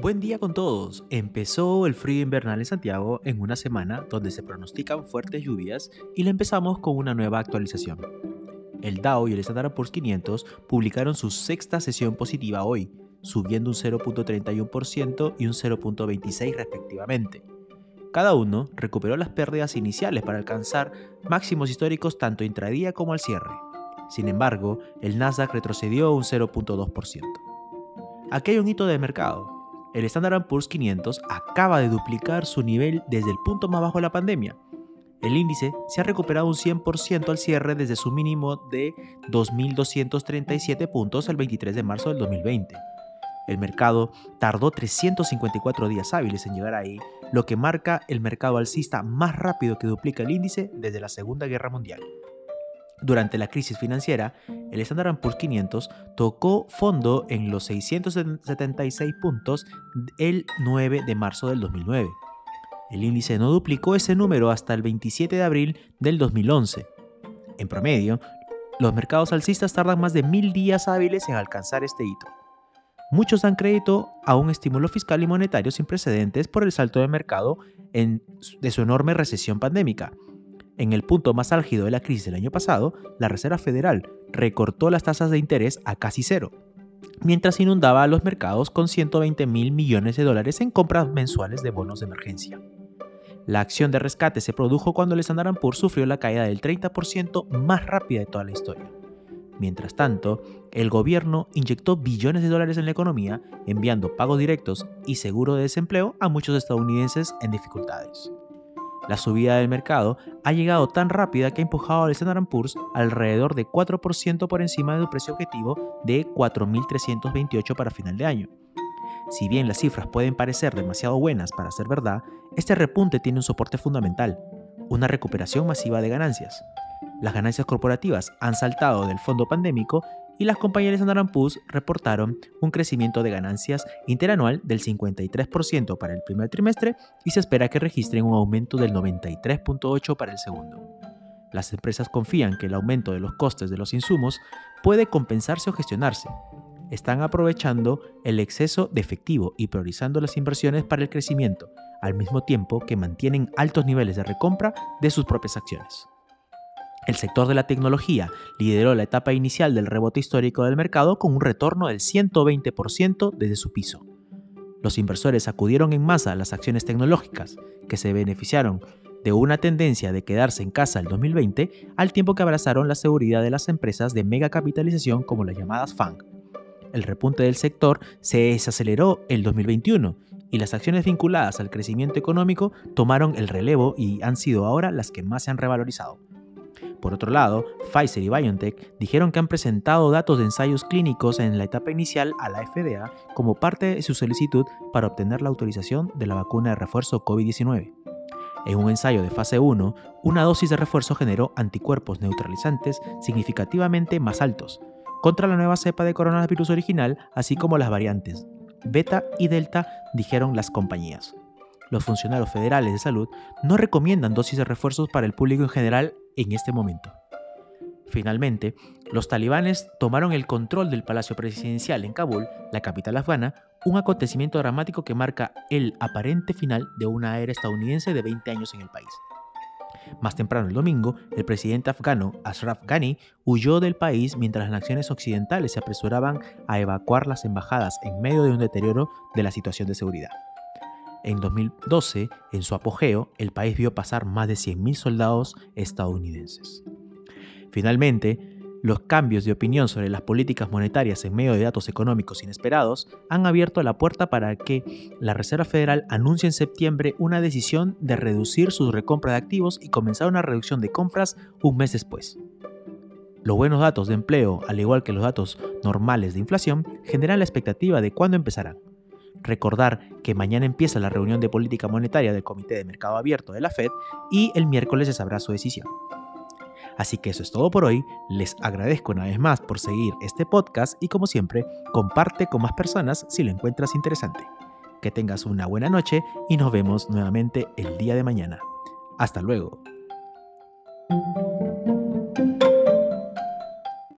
Buen día con todos. Empezó el frío invernal en Santiago en una semana donde se pronostican fuertes lluvias y le empezamos con una nueva actualización. El Dow y el Standard Poor's 500 publicaron su sexta sesión positiva hoy, subiendo un 0.31% y un 0.26% respectivamente. Cada uno recuperó las pérdidas iniciales para alcanzar máximos históricos tanto intradía como al cierre. Sin embargo, el Nasdaq retrocedió un 0.2%. Aquí hay un hito de mercado el Standard Poor's 500 acaba de duplicar su nivel desde el punto más bajo de la pandemia. El índice se ha recuperado un 100% al cierre desde su mínimo de 2.237 puntos el 23 de marzo del 2020. El mercado tardó 354 días hábiles en llegar ahí, lo que marca el mercado alcista más rápido que duplica el índice desde la Segunda Guerra Mundial. Durante la crisis financiera, el Standard Poor's 500 tocó fondo en los 676 puntos el 9 de marzo del 2009. El índice no duplicó ese número hasta el 27 de abril del 2011. En promedio, los mercados alcistas tardan más de mil días hábiles en alcanzar este hito. Muchos dan crédito a un estímulo fiscal y monetario sin precedentes por el salto de mercado de su enorme recesión pandémica, en el punto más álgido de la crisis del año pasado, la Reserva Federal recortó las tasas de interés a casi cero, mientras inundaba a los mercados con 120 mil millones de dólares en compras mensuales de bonos de emergencia. La acción de rescate se produjo cuando el Standard Poor's sufrió la caída del 30% más rápida de toda la historia. Mientras tanto, el gobierno inyectó billones de dólares en la economía, enviando pagos directos y seguro de desempleo a muchos estadounidenses en dificultades. La subida del mercado ha llegado tan rápida que ha empujado al Standard Poor's alrededor de 4% por encima de su precio objetivo de 4.328 para final de año. Si bien las cifras pueden parecer demasiado buenas para ser verdad, este repunte tiene un soporte fundamental, una recuperación masiva de ganancias. Las ganancias corporativas han saltado del fondo pandémico y las compañías Standard Poor's reportaron un crecimiento de ganancias interanual del 53% para el primer trimestre y se espera que registren un aumento del 93.8% para el segundo. Las empresas confían que el aumento de los costes de los insumos puede compensarse o gestionarse. Están aprovechando el exceso de efectivo y priorizando las inversiones para el crecimiento, al mismo tiempo que mantienen altos niveles de recompra de sus propias acciones. El sector de la tecnología lideró la etapa inicial del rebote histórico del mercado con un retorno del 120% desde su piso. Los inversores acudieron en masa a las acciones tecnológicas, que se beneficiaron de una tendencia de quedarse en casa el 2020, al tiempo que abrazaron la seguridad de las empresas de mega capitalización como las llamadas FANG. El repunte del sector se desaceleró el 2021 y las acciones vinculadas al crecimiento económico tomaron el relevo y han sido ahora las que más se han revalorizado. Por otro lado, Pfizer y BioNTech dijeron que han presentado datos de ensayos clínicos en la etapa inicial a la FDA como parte de su solicitud para obtener la autorización de la vacuna de refuerzo COVID-19. En un ensayo de fase 1, una dosis de refuerzo generó anticuerpos neutralizantes significativamente más altos contra la nueva cepa de coronavirus original, así como las variantes beta y delta, dijeron las compañías los funcionarios federales de salud no recomiendan dosis de refuerzos para el público en general en este momento. Finalmente, los talibanes tomaron el control del Palacio Presidencial en Kabul, la capital afgana, un acontecimiento dramático que marca el aparente final de una era estadounidense de 20 años en el país. Más temprano el domingo, el presidente afgano Ashraf Ghani huyó del país mientras las naciones occidentales se apresuraban a evacuar las embajadas en medio de un deterioro de la situación de seguridad. En 2012, en su apogeo, el país vio pasar más de 100.000 soldados estadounidenses. Finalmente, los cambios de opinión sobre las políticas monetarias en medio de datos económicos inesperados han abierto la puerta para que la Reserva Federal anuncie en septiembre una decisión de reducir su recompra de activos y comenzar una reducción de compras un mes después. Los buenos datos de empleo, al igual que los datos normales de inflación, generan la expectativa de cuándo empezarán. Recordar que mañana empieza la reunión de política monetaria del Comité de Mercado Abierto de la Fed y el miércoles se sabrá su decisión. Así que eso es todo por hoy, les agradezco una vez más por seguir este podcast y como siempre, comparte con más personas si lo encuentras interesante. Que tengas una buena noche y nos vemos nuevamente el día de mañana. Hasta luego.